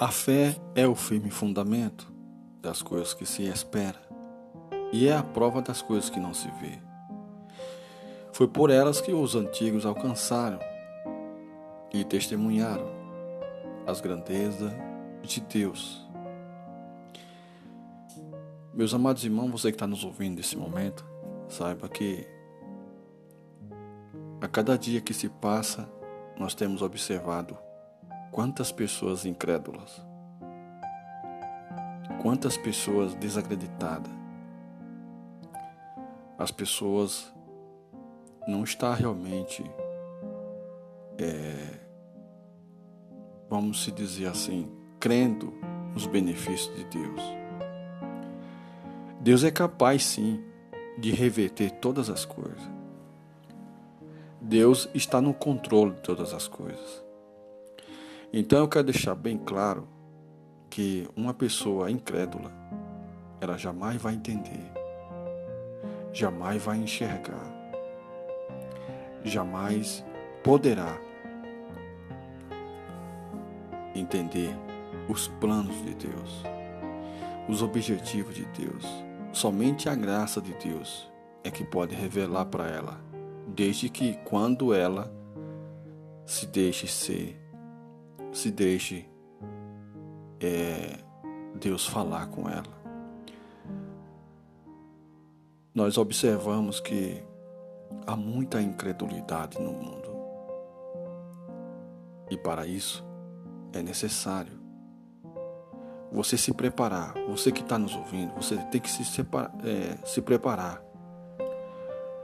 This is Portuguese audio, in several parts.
A fé é o firme fundamento das coisas que se espera e é a prova das coisas que não se vê. Foi por elas que os antigos alcançaram e testemunharam as grandezas de Deus. Meus amados irmãos, você que está nos ouvindo nesse momento, saiba que a cada dia que se passa, nós temos observado quantas pessoas incrédulas, quantas pessoas desacreditadas, as pessoas não estão realmente, é, vamos se dizer assim, crendo nos benefícios de Deus. Deus é capaz sim de reverter todas as coisas. Deus está no controle de todas as coisas. Então eu quero deixar bem claro que uma pessoa incrédula, ela jamais vai entender, jamais vai enxergar, jamais poderá entender os planos de Deus, os objetivos de Deus. Somente a graça de Deus é que pode revelar para ela desde que quando ela se deixe ser, se deixe é, Deus falar com ela. Nós observamos que há muita incredulidade no mundo. E para isso é necessário você se preparar. Você que está nos ouvindo, você tem que se, é, se preparar.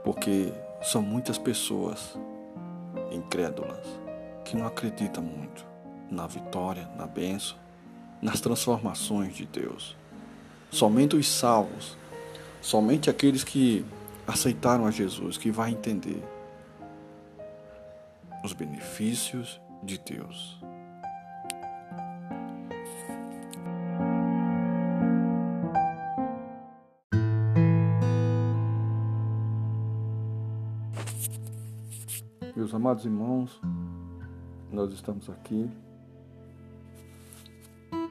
Porque são muitas pessoas incrédulas que não acreditam muito na vitória, na bênção, nas transformações de Deus. Somente os salvos, somente aqueles que aceitaram a Jesus, que vai entender os benefícios de Deus. Meus amados irmãos, nós estamos aqui.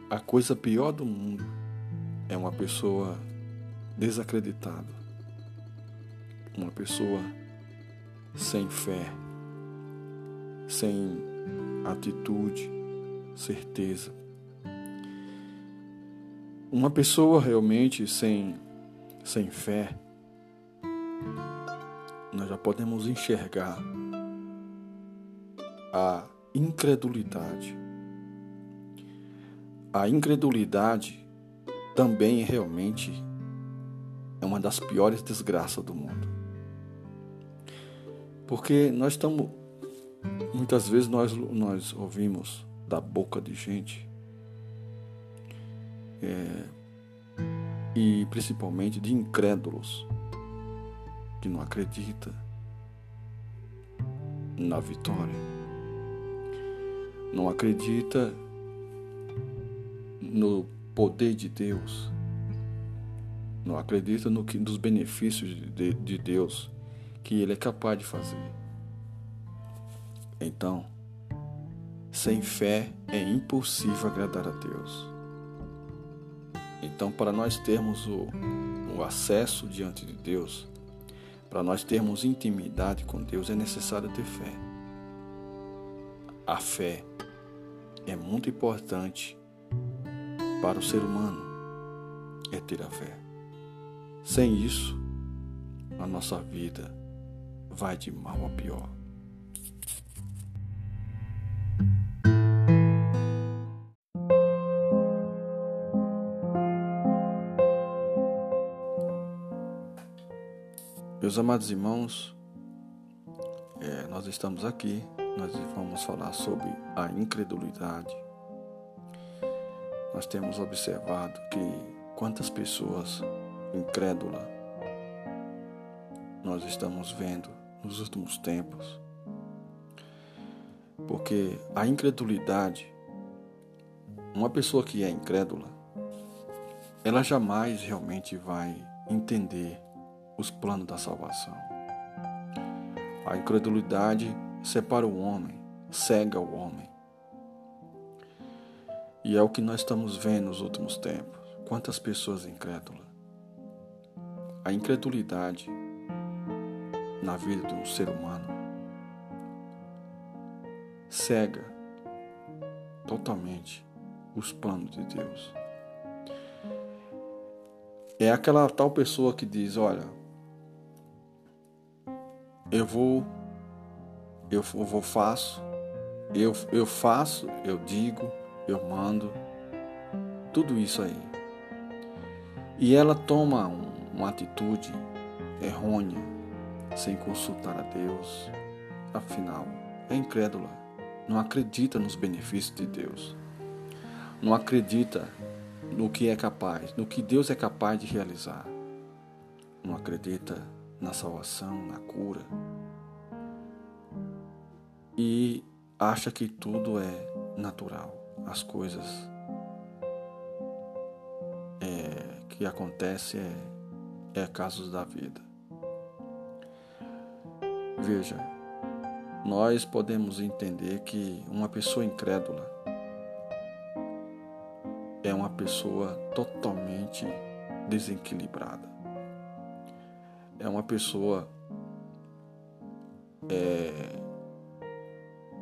A coisa pior do mundo é uma pessoa desacreditada, uma pessoa sem fé, sem atitude, certeza. Uma pessoa realmente sem, sem fé, nós já podemos enxergar a incredulidade. A incredulidade também realmente é uma das piores desgraças do mundo. Porque nós estamos muitas vezes nós nós ouvimos da boca de gente é, e principalmente de incrédulos que não acredita na vitória não acredita no poder de Deus, não acredita no que, nos benefícios de, de Deus que Ele é capaz de fazer. Então, sem fé é impossível agradar a Deus. Então, para nós termos o, o acesso diante de Deus, para nós termos intimidade com Deus, é necessário ter fé. A fé é muito importante para o ser humano é ter a fé. Sem isso, a nossa vida vai de mal a pior. Meus amados irmãos, é, nós estamos aqui nós vamos falar sobre a incredulidade. Nós temos observado que quantas pessoas incrédulas nós estamos vendo nos últimos tempos. Porque a incredulidade, uma pessoa que é incrédula, ela jamais realmente vai entender os planos da salvação. A incredulidade separa o homem, cega o homem. E é o que nós estamos vendo nos últimos tempos. Quantas pessoas incrédulas. A incredulidade na vida de um ser humano cega totalmente os planos de Deus. É aquela tal pessoa que diz: Olha, eu vou, eu vou faço, eu, eu faço, eu digo, eu mando, tudo isso aí. E ela toma um, uma atitude errônea, sem consultar a Deus, afinal, é incrédula, não acredita nos benefícios de Deus, não acredita no que é capaz, no que Deus é capaz de realizar, não acredita na salvação, na cura, e acha que tudo é natural, as coisas é, que acontecem é, é casos da vida. Veja, nós podemos entender que uma pessoa incrédula é uma pessoa totalmente desequilibrada. É uma pessoa é,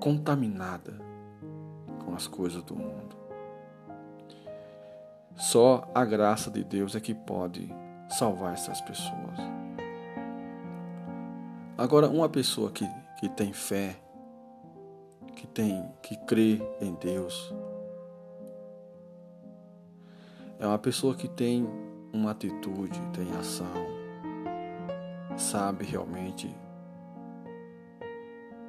contaminada com as coisas do mundo. Só a graça de Deus é que pode salvar essas pessoas. Agora, uma pessoa que, que tem fé, que tem que crê em Deus, é uma pessoa que tem uma atitude, tem ação, sabe realmente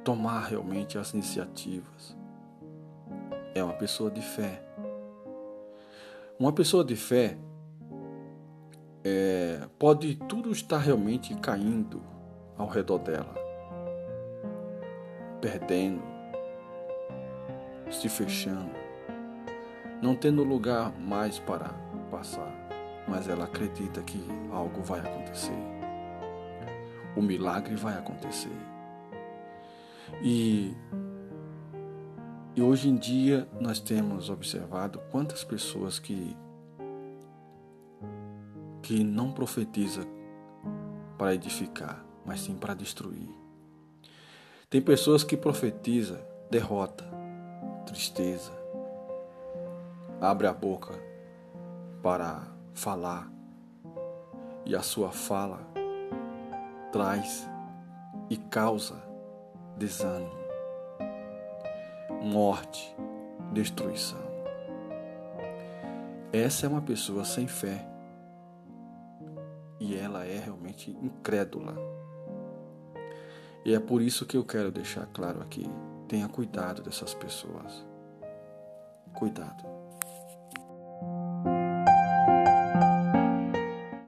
tomar realmente as iniciativas. É uma pessoa de fé. Uma pessoa de fé é, pode tudo estar realmente caindo ao redor dela, perdendo, se fechando, não tendo lugar mais para passar, mas ela acredita que algo vai acontecer, o milagre vai acontecer. E, e hoje em dia nós temos observado quantas pessoas que, que não profetiza para edificar, mas sim para destruir. Tem pessoas que profetiza derrota, tristeza, abre a boca para falar e a sua fala traz e causa desânimo, morte, destruição. Essa é uma pessoa sem fé e ela é realmente incrédula. E é por isso que eu quero deixar claro aqui: tenha cuidado dessas pessoas. Cuidado.